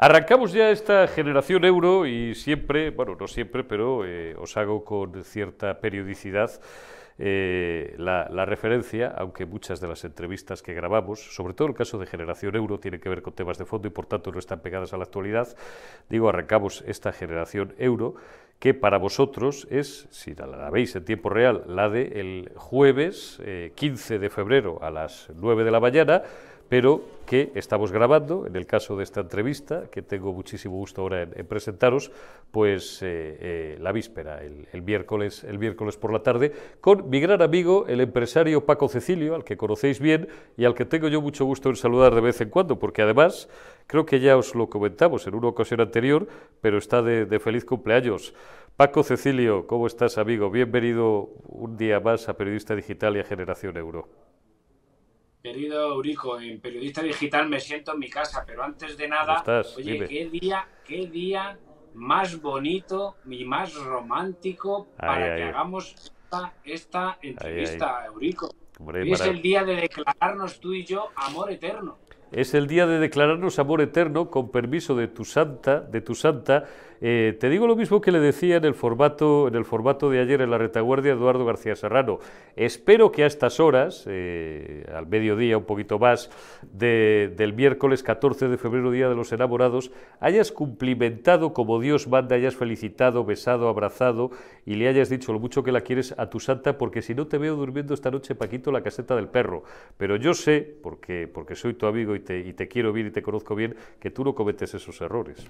Arrancamos ya esta generación euro y siempre, bueno, no siempre, pero eh, os hago con cierta periodicidad eh, la, referencia, aunque muchas de las entrevistas que grabamos, sobre todo el caso de Generación Euro, tienen que ver con temas de fondo y por tanto no están pegadas a la actualidad, digo, arrancamos esta Generación Euro, que para vosotros es, si la, veis en tiempo real, la de el jueves 15 eh, de febrero a las 9 de la mañana, pero que estamos grabando, en el caso de esta entrevista, que tengo muchísimo gusto ahora en, presentaros, pues eh, eh, la víspera, el, miércoles, el miércoles por la tarde, con mi gran amigo, el empresario Paco Cecilio, al que conocéis bien y al que tengo yo mucho gusto en saludar de vez en cuando, porque además, creo que ya os lo comentamos en una ocasión anterior, pero está de, de feliz cumpleaños. Paco Cecilio, ¿cómo estás, amigo? Bienvenido un día más a Periodista Digital y a Generación Euro. Querido Eurico, en Periodista Digital me siento en mi casa, pero antes de nada, oye, qué día, qué día más bonito y más romántico para que hagamos esta, entrevista, Eurico. Hoy es el día de declararnos tú y yo amor eterno. Es el día de declararnos amor eterno con permiso de tu santa, de tu santa eh, te digo lo mismo que le decía en el, formato, en el formato de ayer en la retaguardia Eduardo García Serrano. Espero que a estas horas, eh, al mediodía, un poquito más, del miércoles 14 de febrero, Día de los Enamorados, hayas cumplimentado como Dios manda, hayas felicitado, besado, abrazado y le hayas dicho lo mucho que la quieres a tu santa, porque si no te veo durmiendo esta noche, Paquito, la caseta del perro. Pero yo sé, porque, porque soy tu amigo y te, y te quiero bien y te conozco bien, que tú no cometes esos errores.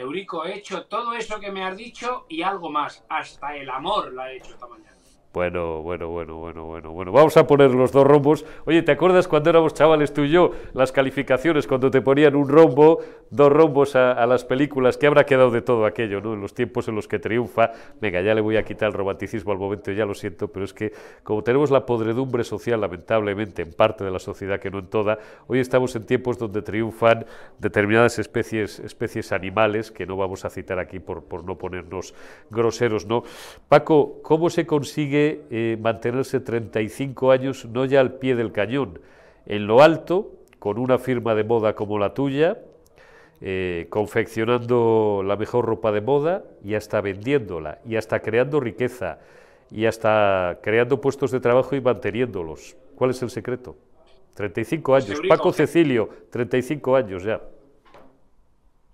Eurico, he hecho todo eso que me has dicho y algo más. Hasta el amor la he hecho esta mañana. Bueno, bueno, bueno, bueno, bueno, bueno. Vamos a poner los dos rombos. Oye, ¿te acuerdas cuando éramos chavales tú y yo? Las calificaciones, cuando te ponían un rombo, dos rombos a, las películas, que habrá quedado de todo aquello, ¿no? En los tiempos en los que triunfa. Venga, ya le voy a quitar el romanticismo al momento, ya lo siento, pero es que como tenemos la podredumbre social, lamentablemente, en parte de la sociedad, que no en toda, hoy estamos en tiempos donde triunfan determinadas especies, especies animales, que no vamos a citar aquí por, por no ponernos groseros, ¿no? Paco, ¿cómo se consigue eh, mantenerse 35 años no ya al pie del cañón, en lo alto, con una firma de moda como la tuya, eh, confeccionando la mejor ropa de moda y hasta vendiéndola, y hasta creando riqueza, y hasta creando puestos de trabajo y manteniéndolos. ¿Cuál es el secreto? 35 años. Paco Cecilio, 35 años ya.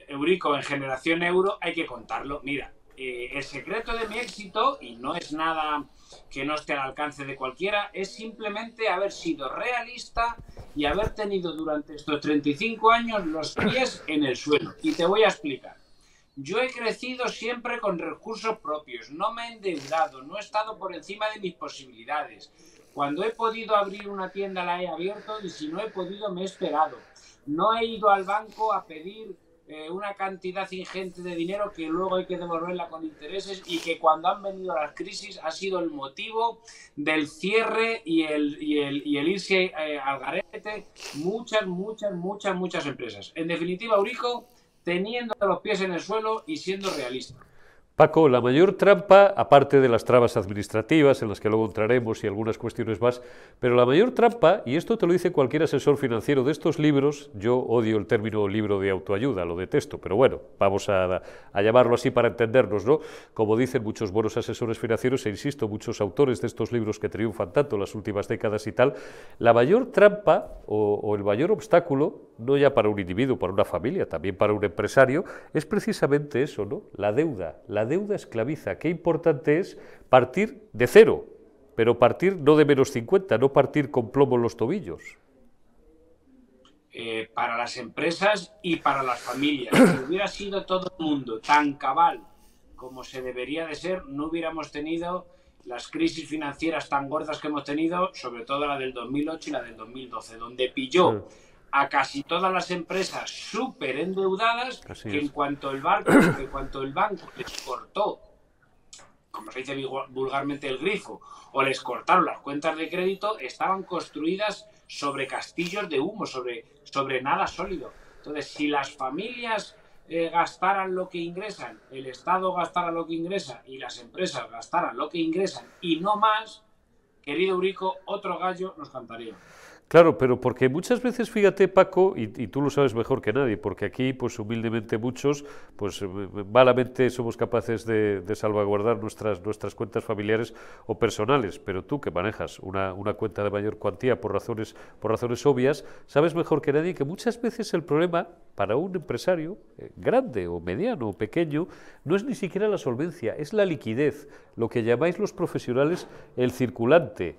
Eurico, en generación euro hay que contarlo. Mira, eh, el secreto de mi éxito, y no es nada que no esté al alcance de cualquiera, es simplemente haber sido realista y haber tenido durante estos 35 años los pies en el suelo. Y te voy a explicar. Yo he crecido siempre con recursos propios, no me he endeudado, no he estado por encima de mis posibilidades. Cuando he podido abrir una tienda la he abierto y si no he podido me he esperado. No he ido al banco a pedir eh, una cantidad ingente de dinero que luego hay que devolverla con intereses y que cuando han venido las crisis ha sido el motivo del cierre y el, y el, y el irse eh, al garete muchas, muchas, muchas, muchas empresas. En definitiva, Eurico, teniendo los pies en el suelo y siendo realista. Paco, la mayor trampa, aparte de las trabas administrativas, en las que luego entraremos y algunas cuestiones más, pero la mayor trampa, y esto te lo dice cualquier asesor financiero de estos libros, yo odio el término libro de autoayuda, lo detesto, pero bueno, vamos a, llamarlo así para entendernos, ¿no? Como dicen muchos buenos asesores financieros, e insisto, muchos autores de estos libros que triunfan tanto en las últimas décadas y tal, la mayor trampa o, o el mayor obstáculo, no ya para un individuo, para una familia, también para un empresario, es precisamente eso, ¿no? La deuda, la deuda esclaviza. Qué importante es partir de cero, pero partir no de menos 50, no partir con plomo en los tobillos. Eh, para las empresas y para las familias. Si hubiera sido todo el mundo tan cabal como se debería de ser, no hubiéramos tenido las crisis financieras tan gordas que hemos tenido, sobre todo la del 2008 y la del 2012, donde pilló a casi todas las empresas súper endeudadas que en cuanto el barco, en cuanto el banco les cortó, como se dice vulgarmente el grifo, o les cortaron las cuentas de crédito, estaban construidas sobre castillos de humo, sobre, sobre nada sólido. Entonces, si las familias eh, gastaran lo que ingresan, el Estado gastara lo que ingresa y las empresas gastaran lo que ingresan y no más, querido Eurico, otro gallo nos cantaría. Claro, pero porque muchas veces, fíjate Paco, y, tú lo sabes mejor que nadie, porque aquí, pues humildemente muchos, pues eh, malamente somos capaces de, salvaguardar nuestras, nuestras cuentas familiares o personales, pero tú que manejas una, una, cuenta de mayor cuantía por razones, por razones obvias, sabes mejor que nadie que muchas veces el problema para un empresario, eh, grande o mediano o pequeño, no es ni siquiera la solvencia, es la liquidez, lo que llamáis los profesionales el circulante.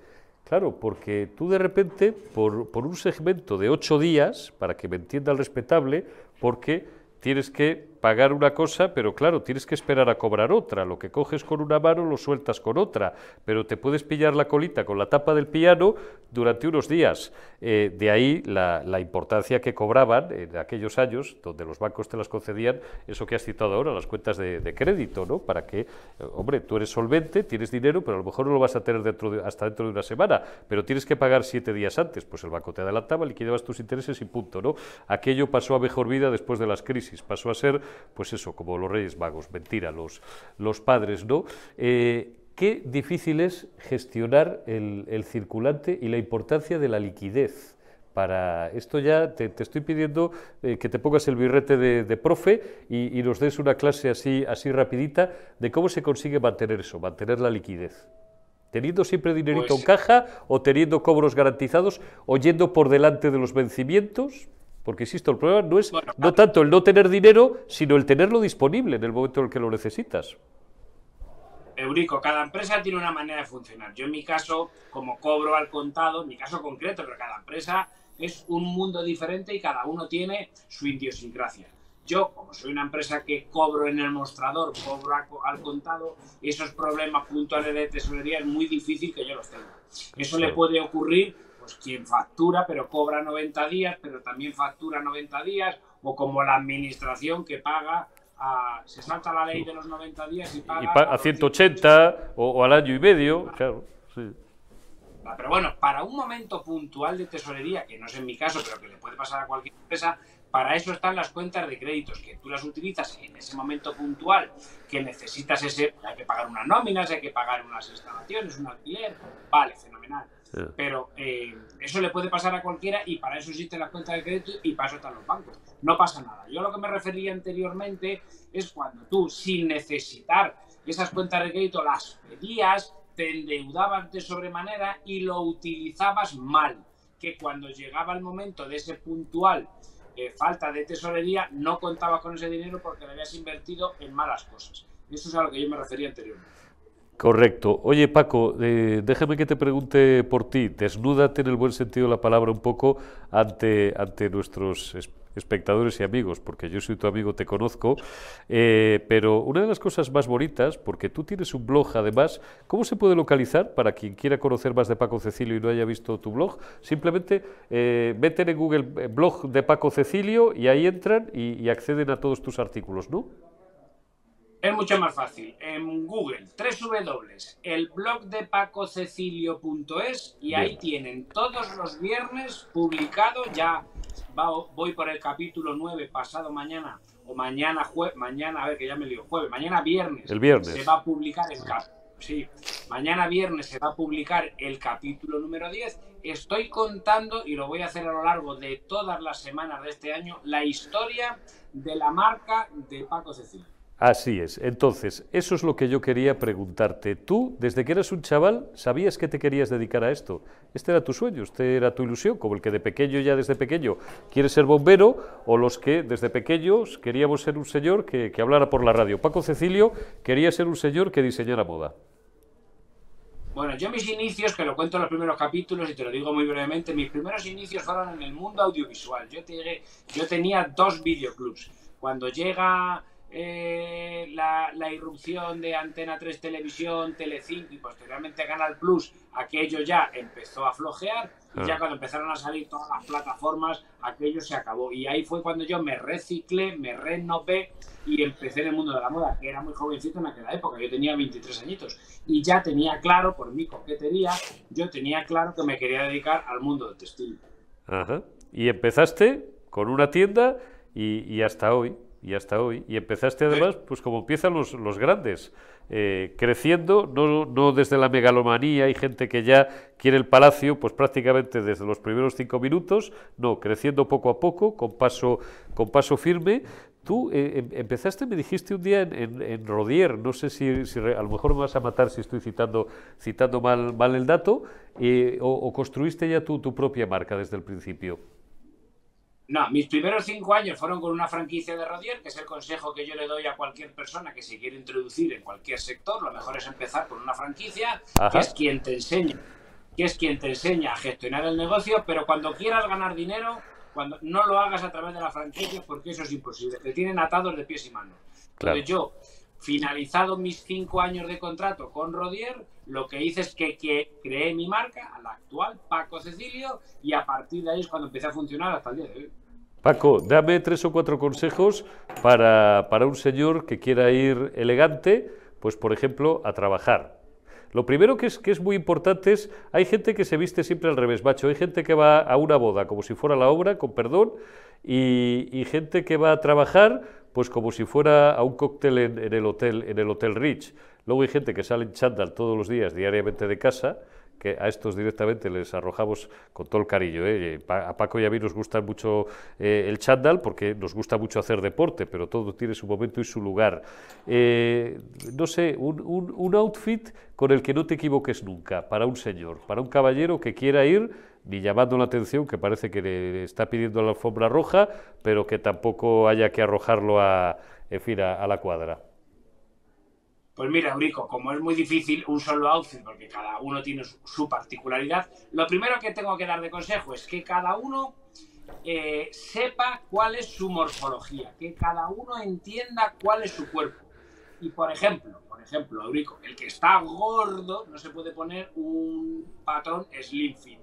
Claro, porque tú de repente, por, por un segmento de ocho días, para que me entienda el respetable, porque tienes que pagar una cosa, pero claro, tienes que esperar a cobrar otra. Lo que coges con una mano lo sueltas con otra, pero te puedes pillar la colita con la tapa del piano durante unos días. Eh, de ahí la, importancia que cobraban en aquellos años, donde los bancos te las concedían, eso que has citado ahora, las cuentas de, crédito, ¿no? Para que, eh, hombre, tú eres solvente, tienes dinero, pero a lo mejor no lo vas a tener dentro hasta dentro de una semana, pero tienes que pagar siete días antes. Pues el banco te adelantaba, liquidabas tus intereses y punto, ¿no? Aquello pasó a mejor vida después de las crisis, pasó a ser pues eso, como los Reyes Magos, mentira, los, los padres, ¿no? Eh, qué difícil es gestionar el, circulante y la importancia de la liquidez. Para esto ya te, estoy pidiendo eh, que te pongas el birrete de, profe y, nos des una clase así, así rapidita de cómo se consigue mantener eso, mantener la liquidez. Teniendo siempre dinerito en pues caja o teniendo cobros garantizados o yendo por delante de los vencimientos. Porque, insisto, el problema no es no tanto el no tener dinero, sino el tenerlo disponible en el momento en el que lo necesitas. Eurico, cada empresa tiene una manera de funcionar. Yo en mi caso, como cobro al contado, en mi caso concreto, pero cada empresa es un mundo diferente y cada uno tiene su idiosincrasia. Yo, como soy una empresa que cobro en el mostrador, cobro al contado, esos problemas puntuales de tesorería es muy difícil que yo los tenga. Eso le puede ocurrir pues quien factura pero cobra 90 días, pero también factura 90 días, o como la administración que paga a, se salta la ley de los 90 días y paga a 180 o, al año y medio, claro, ah, Pero bueno, para un momento puntual de tesorería, que no es en mi caso, pero que le puede pasar a cualquier empresa, para eso están las cuentas de créditos, que tú las utilizas en ese momento puntual, que necesitas ese, hay que pagar unas nóminas, hay que pagar unas instalaciones, un alquiler, vale, fenomenal. Pero eh, eso le puede pasar a cualquiera y para eso existe la cuenta de crédito y para eso están los bancos. No pasa nada. Yo lo que me refería anteriormente es cuando tú, sin necesitar esas cuentas de crédito, las pedías, te endeudabas de sobremanera y lo utilizabas mal. Que cuando llegaba el momento de ese puntual eh, falta de tesorería, no contabas con ese dinero porque lo habías invertido en malas cosas. Eso es a lo que yo me refería anteriormente. Correcto. Oye, Paco, eh, déjame que te pregunte por ti. Desnúdate en el buen sentido de la palabra un poco ante, ante nuestros espectadores y amigos, porque yo soy tu amigo, te conozco, eh, pero una de las cosas más bonitas, porque tú tienes un blog además, ¿cómo se puede localizar para quien quiera conocer más de Paco Cecilio y no haya visto tu blog? Simplemente eh, meten en Google eh, blog de Paco Cecilio y ahí entran y, y acceden a todos tus artículos, ¿no? Es mucho más fácil. En Google, el blog de pacocecilio.es y ahí tienen todos los viernes publicado, ya voy por el capítulo 9 pasado mañana, o mañana jueves, mañana, a ver que ya me lío, jueves, mañana viernes. El viernes. Se va a publicar el Sí, mañana viernes se va a publicar el capítulo número 10. Estoy contando, y lo voy a hacer a lo largo de todas las semanas de este año, la historia de la marca de Paco Cecilio. Así es. Entonces, eso es lo que yo quería preguntarte. Tú, desde que eras un chaval, ¿sabías que te querías dedicar a esto? Este era tu sueño, este era tu ilusión, como el que de pequeño, ya desde pequeño, quiere ser bombero, o los que desde pequeños queríamos ser un señor que, que hablara por la radio. Paco Cecilio quería ser un señor que diseñara moda. Bueno, yo mis inicios, que lo cuento en los primeros capítulos y te lo digo muy brevemente, mis primeros inicios fueron en el mundo audiovisual. Yo, yo tenía dos videoclubs. Cuando llega eh, la, irrupción de Antena 3 Televisión, Telecinco y posteriormente Canal Plus, aquello ya empezó a flojear y ya cuando empezaron a salir todas las plataformas, aquello se acabó. Y ahí fue cuando yo me reciclé, me renové y empecé en el mundo de la moda, que era muy jovencito en aquella época, yo tenía 23 añitos y ya tenía claro, por mi coquetería, yo tenía claro que me quería dedicar al mundo del textil. Y empezaste con una tienda y hasta hoy. Y hasta hoy. Y empezaste además, pues como empiezan los, los grandes, eh, creciendo, no, no, desde la megalomanía, hay gente que ya quiere el palacio, pues prácticamente desde los primeros cinco minutos, no, creciendo poco a poco, con paso, con paso firme. Tú eh, em, empezaste, me dijiste un día en, en, Rodier, no sé si, si, a lo mejor me vas a matar si estoy citando, citando mal, mal el dato, eh, o, o, construiste ya tu, tu propia marca desde el principio. No, mis primeros cinco años fueron con una franquicia de Rodier, que es el consejo que yo le doy a cualquier persona que se quiere introducir en cualquier sector. Lo mejor es empezar con una franquicia, Ajá. que es quien te enseña, que es quien te enseña a gestionar el negocio, pero cuando quieras ganar dinero, cuando no lo hagas a través de la franquicia, porque eso es imposible. Te tienen atados de pies y manos. Claro. Entonces yo, finalizado mis cinco años de contrato con Rodier, lo que hice es que, que, creé mi marca, a la actual, Paco Cecilio, y a partir de ahí es cuando empecé a funcionar hasta el día de hoy. Paco, dame tres o cuatro consejos para, para un señor que quiera ir elegante, pues por ejemplo, a trabajar. Lo primero que es, que es muy importante es, hay gente que se viste siempre al revés, macho, hay gente que va a una boda como si fuera la obra, con perdón, y, y gente que va a trabajar pues como si fuera a un cóctel en, el hotel, en el Hotel Rich. Luego hay gente que sale en chándal todos los días, diariamente de casa, que a estos directamente les arrojamos con todo el cariño. ¿eh? A Paco y a mí nos gusta mucho eh, el chándal porque nos gusta mucho hacer deporte, pero todo tiene su momento y su lugar. Eh, no sé, un, outfit con el que no te equivoques nunca para un señor, para un caballero que quiera ir ni llamando la atención, que parece que le está pidiendo la alfombra roja, pero que tampoco haya que arrojarlo a, a, la cuadra. Pues mira, Eurico, como es muy difícil un solo outfit, porque cada uno tiene su, su particularidad, lo primero que tengo que dar de consejo es que cada uno eh, sepa cuál es su morfología, que cada uno entienda cuál es su cuerpo. Y por ejemplo, por ejemplo, Eurico, el que está gordo no se puede poner un patrón slim fit.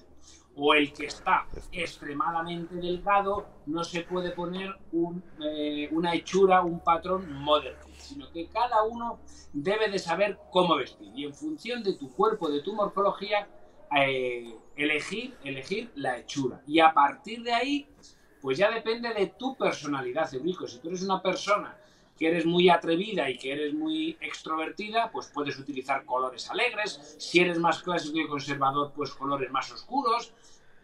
O el que está extremadamente delgado no se puede poner un, eh, una hechura, un patrón modern fit, sino que cada uno debe de saber cómo vestir y en función de tu cuerpo, de tu morfología, eh, elegir, elegir la hechura. Y a partir de ahí, pues ya depende de tu personalidad, Eurico. Si tú eres una persona que eres muy atrevida y que eres muy extrovertida, pues puedes utilizar colores alegres. Si eres más clásico y conservador, pues colores más oscuros.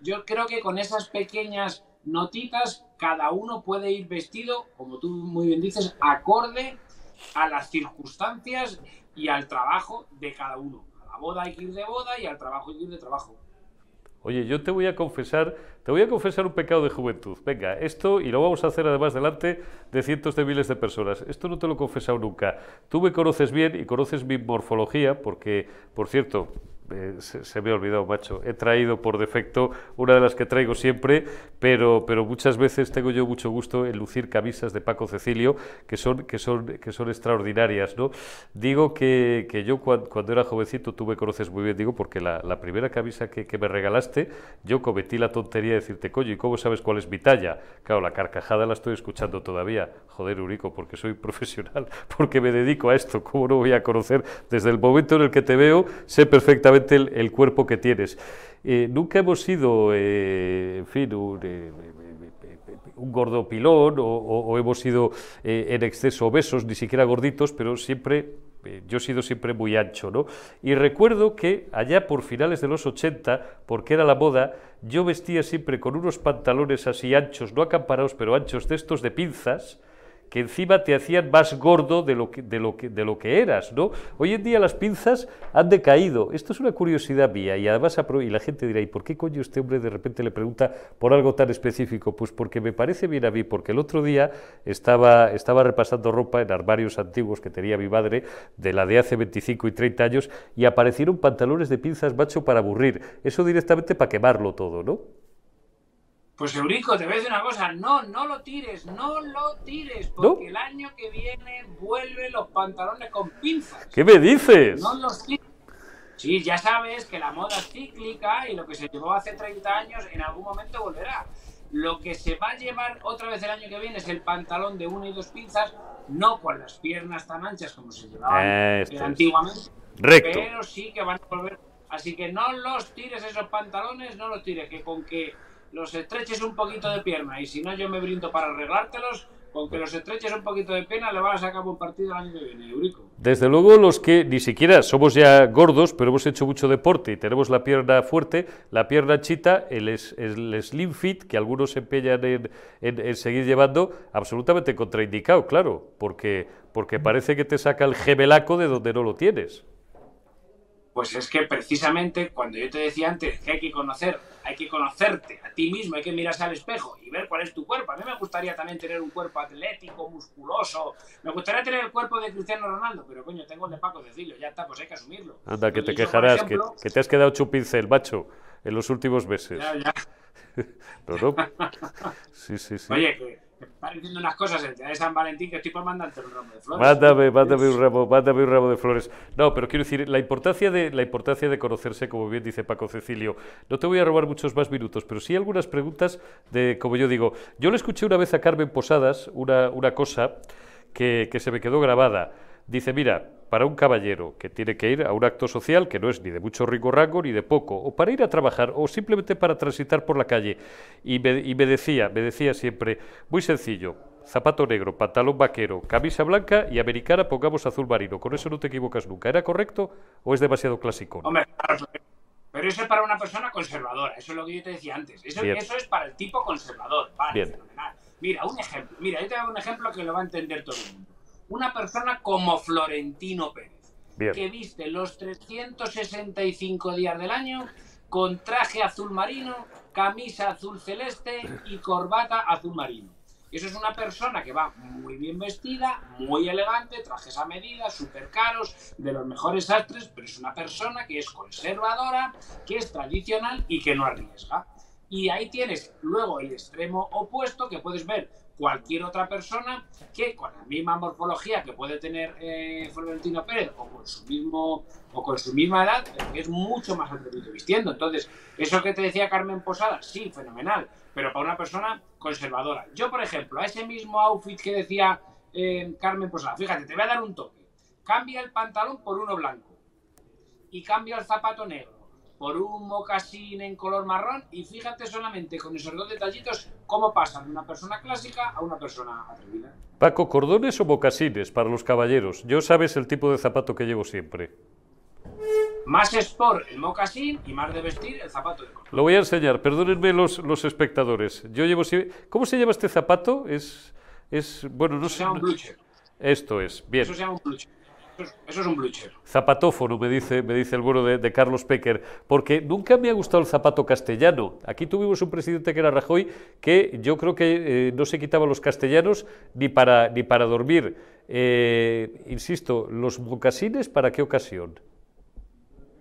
Yo creo que con esas pequeñas notitas, cada uno puede ir vestido, como tú muy bien dices, acorde a las circunstancias y al trabajo de cada uno. A la boda hay que ir de boda y al trabajo hay que ir de trabajo. Oye, yo te voy a confesar, te voy a confesar un pecado de juventud. Venga, esto, y lo vamos a hacer además delante de cientos de miles de personas. Esto no te lo he confesado nunca. Tú me conoces bien y conoces mi morfología, porque, por cierto, eh, se, me ha olvidado, macho. He traído por defecto una de las que traigo siempre, pero, pero muchas veces tengo yo mucho gusto en lucir camisas de Paco Cecilio, que son, que son, que son extraordinarias, ¿no? Digo que, que yo cuando, era jovencito, tú me conoces muy bien, digo, porque la, la primera camisa que, que, me regalaste, yo cometí la tontería de decirte, coño, ¿y cómo sabes cuál es mi talla? Claro, la carcajada la estoy escuchando todavía. Joder, Urico, porque soy profesional, porque me dedico a esto, ¿cómo no voy a conocer? Desde el momento en el que te veo, sé perfectamente el, cuerpo que tienes. Eh, nunca hemos sido, eh, en fin, un, eh, gordo pilón o, hemos sido eh, en exceso obesos, ni siquiera gorditos, pero siempre, yo he sido siempre muy ancho, ¿no? Y recuerdo que allá por finales de los 80, porque era la moda, yo vestía siempre con unos pantalones así anchos, no acamparados, pero anchos de estos de pinzas, que encima te hacían más gordo de lo, que, de, lo de lo que eras, ¿no? Hoy en día las pinzas han decaído. Esto es una curiosidad mía y además y la gente dirá, ¿y por qué coño este hombre de repente le pregunta por algo tan específico? Pues porque me parece bien a mí, porque el otro día estaba, estaba repasando ropa en armarios antiguos que tenía mi madre, de la de hace 25 y 30 años, y aparecieron pantalones de pinzas macho para aburrir. Eso directamente para quemarlo todo, ¿no? Pues Eurico, te voy a decir una cosa, no, no lo tires, no lo tires, porque ¿No? el año que viene vuelven los pantalones con pinzas. ¿Qué me dices? No los tires. Sí, ya sabes que la moda es cíclica y lo que se llevó hace 30 años en algún momento volverá. Lo que se va a llevar otra vez el año que viene es el pantalón de una y dos pinzas, no con las piernas tan anchas como se llevaban este antiguamente, Recto. pero sí que van a volver. Así que no los tires esos pantalones, no los tires, que con que los estreches un poquito de pierna y si no yo me brindo para arreglártelos, con que los estreches un poquito de pena, le van a sacar un partido el año que viene, Eurico. Desde luego, los que ni siquiera somos ya gordos, pero hemos hecho mucho deporte y tenemos la pierna fuerte, la pierna chita, el, el slim fit, que algunos se empeñan en, en, seguir llevando, absolutamente contraindicado, claro, porque, porque parece que te saca el gemelaco de donde no lo tienes. Pues es que precisamente cuando yo te decía antes que hay que conocer, hay que conocerte a ti mismo, hay que mirarse al espejo y ver cuál es tu cuerpo. A mí me gustaría también tener un cuerpo atlético, musculoso. Me gustaría tener el cuerpo de Cristiano Ronaldo, pero coño, tengo el de Paco Cecilio, ya está, pues hay que asumirlo. Anda, que te quejarás, que, te has quedado chupincel, macho, en los últimos meses. Ya, ya. no, no. Sí, sí, sí. Oye, que están diciendo unas cosas el día de San Valentín que estoy por mandarte un ramo de flores. Mándame, mándame un ramo, mándame un ramo de flores. No, pero quiero decir, la importancia de la importancia de conocerse, como bien dice Paco Cecilio. No te voy a robar muchos más minutos, pero sí algunas preguntas de, como yo digo, yo le escuché una vez a Carmen Posadas una, una cosa que, que se me quedó grabada. Dice, mira, para un caballero que tiene que ir a un acto social que no es ni de mucho rico rango ni de poco, o para ir a trabajar, o simplemente para transitar por la calle. Y me, decía, me decía siempre, muy sencillo, zapato negro, pantalón vaquero, camisa blanca y americana pongamos azul marino. Con eso no te equivocas nunca. ¿Era correcto o es demasiado clásico? Hombre, pero eso es para una persona conservadora, eso es lo que yo te decía antes. Eso, eso es para el tipo conservador. Vale, Mira, un ejemplo. Mira, yo te hago un ejemplo que lo va a entender todo el mundo una persona como Florentino Pérez, que viste los 365 días del año con traje azul marino, camisa azul celeste y corbata azul marino. Eso es una persona que va muy bien vestida, muy elegante, trajes a medida, súper caros, de los mejores astres, pero es una persona que es conservadora, que es tradicional y que no arriesga. Y ahí tienes luego el extremo opuesto que puedes ver cualquier otra persona que con la misma morfología que puede tener eh, Florentino Pérez o con su mismo o con su misma edad es mucho más atrevido vistiendo. Entonces eso que te decía Carmen Posada sí fenomenal pero para una persona conservadora. Yo por ejemplo a ese mismo outfit que decía eh, Carmen Posada fíjate te voy a dar un toque. Cambia el pantalón por uno blanco y cambia el zapato negro por un mocasín en color marrón y fíjate solamente con esos dos detallitos cómo pasan de una persona clásica a una persona atrevida. Paco, ¿cordones o mocasines para los caballeros? Yo sabes el tipo de zapato que llevo siempre. Más sport el mocasín y más de vestir el zapato de Lo voy a enseñar, perdónenme los, los espectadores. Yo llevo ¿Cómo se llama este zapato? Es, es bueno, no sé. Se llama un blucher. Esto es, bien. Eso se llama un blucher. Eso es un blucher. Zapatófono, me dice, me dice el bueno de, Carlos Pecker, porque nunca me ha gustado el zapato castellano. Aquí tuvimos un presidente que era Rajoy que yo creo que eh, no se quitaba los castellanos ni para, ni para dormir. Eh, insisto, ¿los mocasines para qué ocasión?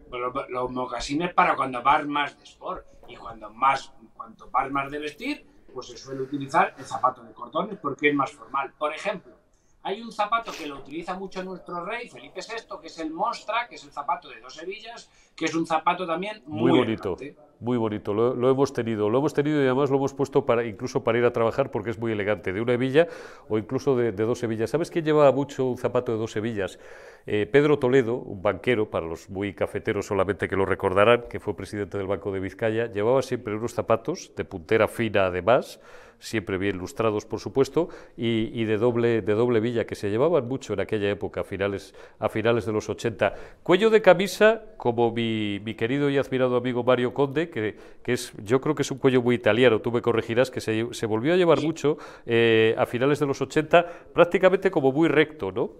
Pues los, mocasines para cuando vas más de sport y cuando más, cuanto vas más de vestir, pues se suele utilizar el zapato de cordones porque es más formal. Por ejemplo, hay un zapato que lo utiliza mucho nuestro rey, Felipe VI, que es el Mostra, que es el zapato de dos hebillas, que es un zapato también muy, bonito. Muy bonito, lo, hemos tenido, lo hemos tenido y además lo hemos puesto para incluso para ir a trabajar porque es muy elegante, de una hebilla o incluso de, dos hebillas. ¿Sabes quién llevaba mucho un zapato de dos hebillas? Eh, Pedro Toledo, un banquero, para los muy cafeteros solamente que lo recordarán, que fue presidente del Banco de Vizcaya, llevaba siempre unos zapatos de puntera fina además, siempre bien lustrados por supuesto, y, de, doble, de doble villa, que se llevaban mucho en aquella época, a finales, a finales de los 80. Cuello de camisa, como mi, mi querido y admirado amigo Mario Conde, que, que, es, yo creo que es un cuello muy italiano, tú me corregirás, que se, se volvió a llevar mucho eh, a finales de los 80, prácticamente como muy recto, ¿no?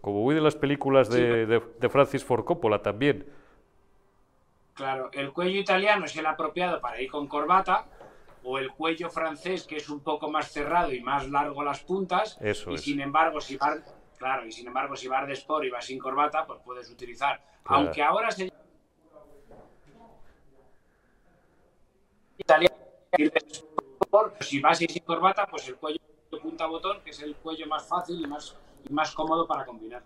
Como muy de las películas de, de, de Francis Ford Coppola también. Claro, el cuello italiano es el apropiado para ir con corbata, o el cuello francés, que es un poco más cerrado y más largo las puntas. Eso y sin embargo, si vas, claro, y sin embargo, si vas de sport y vas sin corbata, pues puedes utilizar. Aunque ahora se italiano, si vas sin corbata, pues el cuello de punta botón, que es el cuello más fácil y más, y más cómodo para combinar.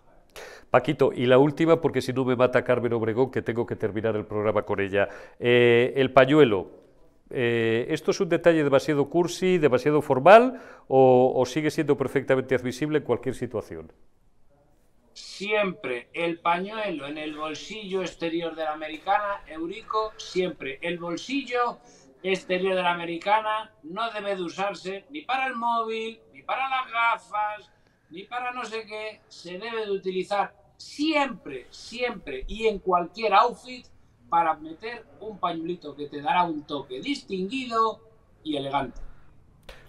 Paquito, y la última, porque si no me mata Carmen Obregón, que tengo que terminar el programa con ella. Eh, el pañuelo, eh, ¿Esto es un detalle demasiado cursi, demasiado formal o, sigue siendo perfectamente admisible en cualquier situación? Siempre el pañuelo en el bolsillo exterior de la americana, Eurico, siempre el bolsillo exterior de la americana no debe de usarse ni para el móvil, ni para las gafas, ni para no sé qué. Se debe de utilizar siempre, siempre y en cualquier outfit para meter un pañuelito que te dará un toque distinguido y elegante.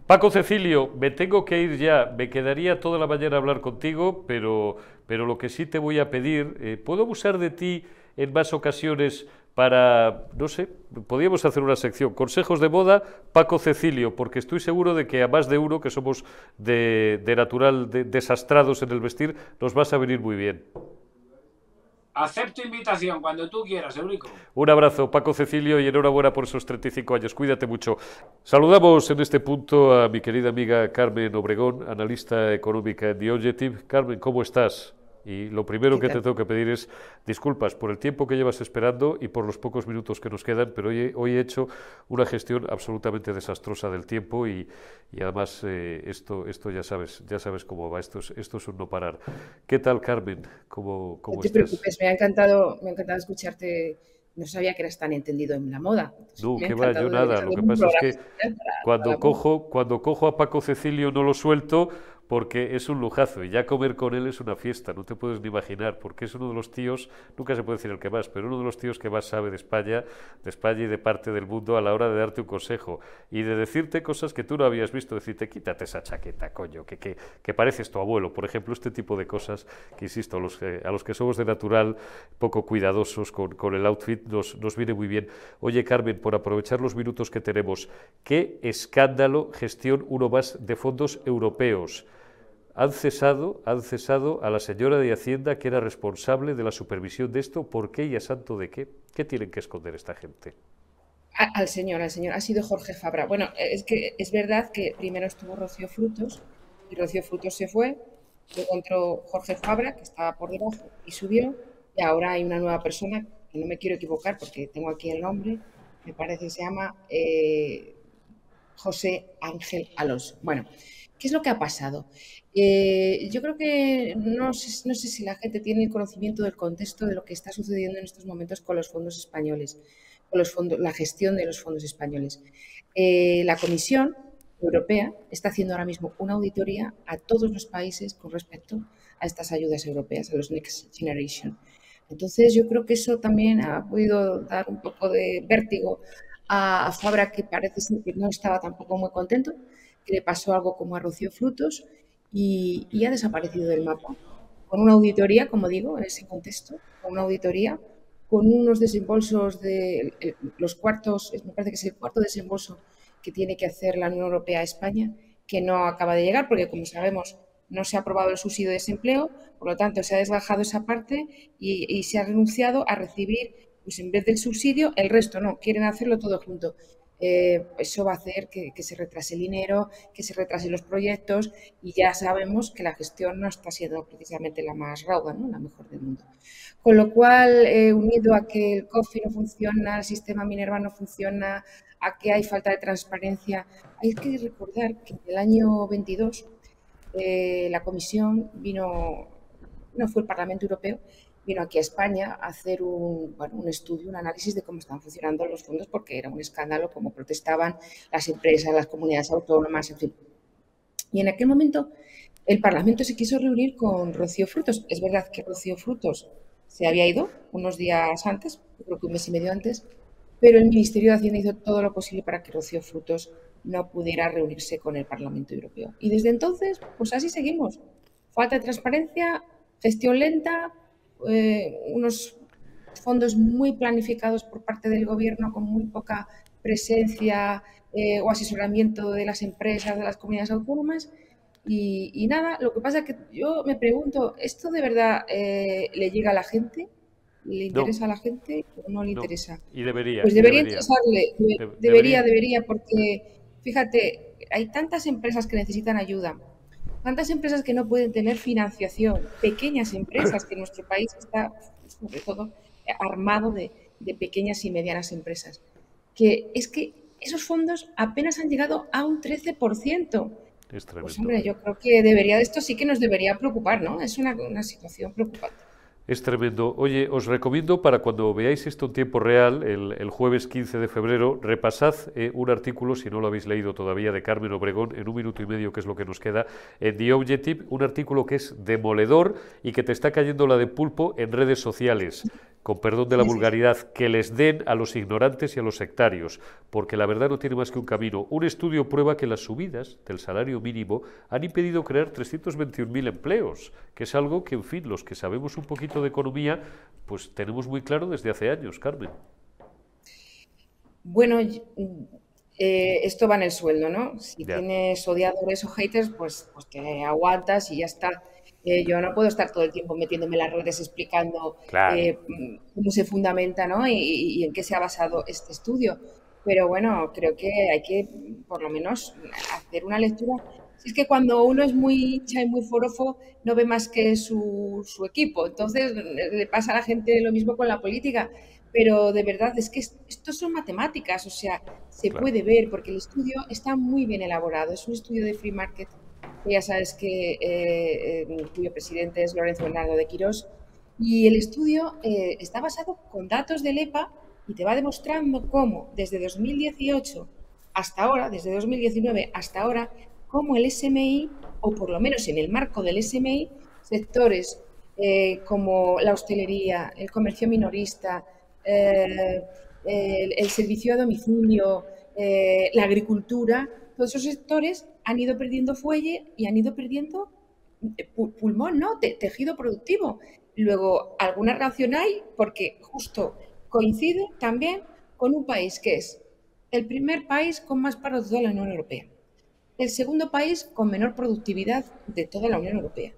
Paco Cecilio, me tengo que ir ya. Me quedaría toda la mañana a hablar contigo, pero, pero lo que sí te voy a pedir, eh, ¿puedo abusar de ti en más ocasiones para, no sé, podríamos hacer una sección, consejos de moda, Paco Cecilio, porque estoy seguro de que a más de uno que somos de, natural desastrados en el vestir, nos vas a venir muy bien. Acepto invitación cuando tú quieras, Eurico. Un abrazo, Paco Cecilio, y enhorabuena por esos 35 años. Cuídate mucho. Saludamos en este punto a mi querida amiga Carmen Obregón, analista económica en The Objective. Carmen, ¿cómo estás? Y lo primero que te tengo que pedir es disculpas por el tiempo que llevas esperando y por los pocos minutos que nos quedan, pero hoy, hoy he hecho una gestión absolutamente desastrosa del tiempo y, y además eh, esto, esto ya sabes, ya sabes cómo va, esto es, esto es un no parar. ¿Qué tal, Carmen? ¿Cómo, cómo no te preocupes, me ha, encantado, me ha encantado escucharte no sabía que eras tan entendido en la moda. No, que va, yo nada. Lo que pasa es que cuando, cojo, cuando cojo a Paco Cecilio no lo suelto porque es un lujazo y ya comer con él es una fiesta, no te puedes ni imaginar, porque es uno de los tíos, nunca se puede decir el que más, pero uno de los tíos que más sabe de España, de España y de parte del mundo a la hora de darte un consejo y de decirte cosas que tú no habías visto, decirte quítate esa chaqueta, coño, que, que, que pareces tu abuelo, por ejemplo, este tipo de cosas que, insisto, a los que, somos de natural poco cuidadosos con, con el outfit nos, nos viene muy bien. Oye, Carmen, por aprovechar los minutos que tenemos, ¿qué escándalo gestión uno más de fondos europeos? Han cesado, han cesado a la señora de Hacienda que era responsable de la supervisión de esto. ¿Por qué y a santo de qué? ¿Qué tienen que esconder esta gente? Al señor, al señor. Ha sido Jorge Fabra. Bueno, es que es verdad que primero estuvo Rocío Frutos y Rocío Frutos se fue. Luego entró Jorge Fabra, que estaba por debajo, y subió. Y ahora hay una nueva persona, que no me quiero equivocar porque tengo aquí el nombre, me parece que se llama eh, José Ángel Alonso. Bueno, ¿qué es lo que ha pasado? Eh, yo creo que no sé, si la gente tiene el conocimiento del contexto de lo que está sucediendo en estos momentos con los fondos españoles, con los fondos, la gestión de los fondos españoles. Eh, la Comisión Europea está haciendo ahora mismo una auditoría a todos los países con respecto a estas ayudas europeas, a los Next Generation. Entonces, yo creo que eso también ha podido dar un poco de vértigo a, a Fabra, que parece que no estaba tampoco muy contento, que le pasó algo como a Rocío Frutos y, ha desaparecido del mapa. Con una auditoría, como digo, en ese contexto, con una auditoría, con unos desembolsos de los cuartos, me parece que es el cuarto desembolso que tiene que hacer la Unión Europea a España, que no acaba de llegar, porque como sabemos, no se ha aprobado el subsidio de desempleo, por lo tanto se ha desgajado esa parte y, y se ha renunciado a recibir, pues en vez del subsidio, el resto, no, quieren hacerlo todo junto. Eh, eso va a hacer que, se retrase el dinero, que se retrasen los proyectos y ya sabemos que la gestión no está siendo precisamente la más rauda, ¿no? la mejor del mundo. Con lo cual, eh, unido a que el COFI no funciona, el sistema Minerva no funciona, a que hay falta de transparencia, hay que recordar que en el año 22 eh, la Comisión vino, no fue el Parlamento Europeo, vino aquí a España a hacer un, un estudio, un análisis de cómo están funcionando los fondos, porque era un escándalo, cómo protestaban las empresas, las comunidades autónomas, en fin. Y en aquel momento el Parlamento se quiso reunir con Rocío Frutos. Es verdad que Rocío Frutos se había ido unos días antes, creo que un mes y medio antes, pero el Ministerio de Hacienda hizo todo lo posible para que Rocío Frutos no pudiera reunirse con el Parlamento Europeo. Y desde entonces, pues así seguimos. Falta de transparencia, gestión lenta, eh, unos fondos muy planificados por parte del gobierno con muy poca presencia eh, o asesoramiento de las empresas, de las comunidades autónomas. Y, nada, lo que pasa es que yo me pregunto, ¿esto de verdad eh, le llega a la gente? ¿Le interesa a la gente o no le interesa? Y debería. Pues debería, interesarle, debería, debería, porque fíjate, hay tantas empresas que necesitan ayuda, tantas empresas que no pueden tener financiación, pequeñas empresas, que nuestro país está sobre todo armado de, pequeñas y medianas empresas, que es que esos fondos apenas han llegado a un 13%. Es pues hombre, yo creo que debería, esto sí que nos debería preocupar, ¿no? Es una, una situación preocupante. Es tremendo. Oye, os recomiendo para cuando veáis esto en tiempo real, el, jueves 15 de febrero, repasad eh, un artículo, si no lo habéis leído todavía, de Carmen Obregón, en un minuto y medio, que es lo que nos queda, en The Objective, un artículo que es demoledor y que te está cayendo la de pulpo en redes sociales con perdón de la vulgaridad, que les den a los ignorantes y a los sectarios, porque la verdad no tiene más que un camino. Un estudio prueba que las subidas del salario mínimo han impedido crear 321.000 empleos, que es algo que, en fin, los que sabemos un poquito de economía, pues tenemos muy claro desde hace años, Carmen. Bueno, eh, esto va en el sueldo, ¿no? Si tienes odiadores o haters, pues, pues te aguantas y ya está yo no puedo estar todo el tiempo metiéndome en las redes explicando eh, cómo se fundamenta ¿no? Y, en qué se ha basado este estudio. Pero bueno, creo que hay que por lo menos hacer una lectura. Es que cuando uno es muy hincha y muy forofo, no ve más que su, su equipo. Entonces le pasa a la gente lo mismo con la política. Pero de verdad es que esto son matemáticas, o sea, se puede ver porque el estudio está muy bien elaborado. Es un estudio de free market ya sabes que eh, eh, cuyo presidente es Lorenzo Bernardo de Quirós, y el estudio eh, está basado con datos del EPA y te va demostrando cómo desde 2018 hasta ahora, desde 2019 hasta ahora, cómo el SMI, o por lo menos en el marco del SMI, sectores como la hostelería, el comercio minorista, el, el, servicio a domicilio, la agricultura, todos esos sectores han ido perdiendo fuelle y han ido perdiendo eh, pulmón, ¿no? tejido productivo. Luego, alguna relación hay porque justo coincide también con un país que es el primer país con más paro de toda la Unión Europea, el segundo país con menor productividad de toda la Unión Europea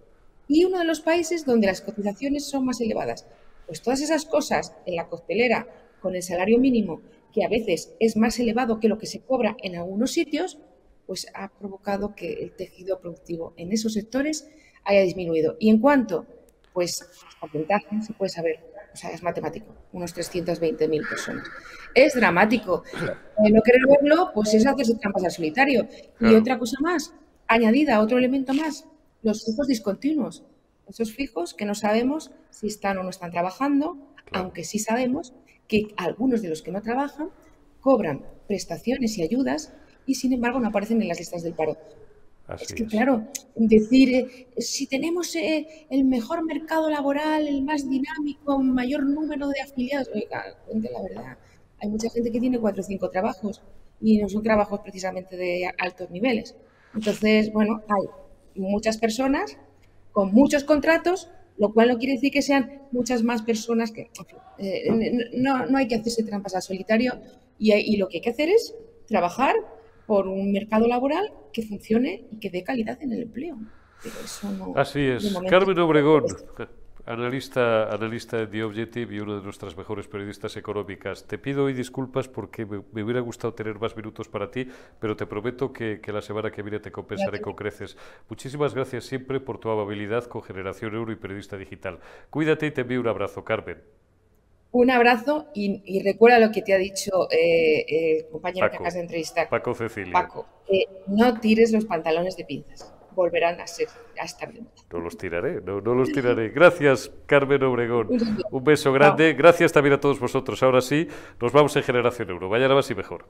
y uno de los países donde las cotizaciones son más elevadas. Pues todas esas cosas en la costelera, con el salario mínimo, que a veces es más elevado que lo que se cobra en algunos sitios, pues ha provocado que el tejido productivo en esos sectores haya disminuido. Y en cuanto, pues, porcentaje, se puede saber, o sea, es matemático, unos 320.000 personas. Es dramático. Eh, no querer verlo, pues es hacerse trampas al solitario. Y otra cosa más, añadida, otro elemento más, los fijos discontinuos. Esos fijos que no sabemos si están o no están trabajando, aunque sí sabemos que algunos de los que no trabajan cobran prestaciones y ayudas y sin embargo no aparecen en las listas del paro. Es que, claro, decir, eh, si tenemos eh, el mejor mercado laboral, el más dinámico, mayor número de afiliados, oiga, la verdad, hay mucha gente que tiene cuatro o cinco trabajos y no son trabajos precisamente de altos niveles. Entonces, bueno, hay muchas personas con muchos contratos, lo cual no quiere decir que sean muchas más personas que... Eh, no, no, hay que hacerse trampas al solitario y, y lo que hay que hacer es trabajar por un mercado laboral que funcione y que dé calidad en el empleo. Así es. Carmen Obregón, analista, analista de The Objective y una de nuestras mejores periodistas económicas. Te pido hoy disculpas porque me, hubiera gustado tener más minutos para ti, pero te prometo que, que la semana que viene te compensaré con creces. Muchísimas gracias siempre por tu amabilidad con Generación Euro y Periodista Digital. Cuídate y te envío un abrazo, Carmen. Un abrazo y, recuerda lo que te ha dicho eh, el compañero que acabas de entrevistar. Paco Cecilia. Paco, no tires los pantalones de pinzas. Volverán a ser hasta bien. No los tiraré, no, los tiraré. Gracias, Carmen Obregón. Un beso grande. Gracias también a todos vosotros. Ahora sí, nos vamos en Generación Euro. Vaya más y mejor.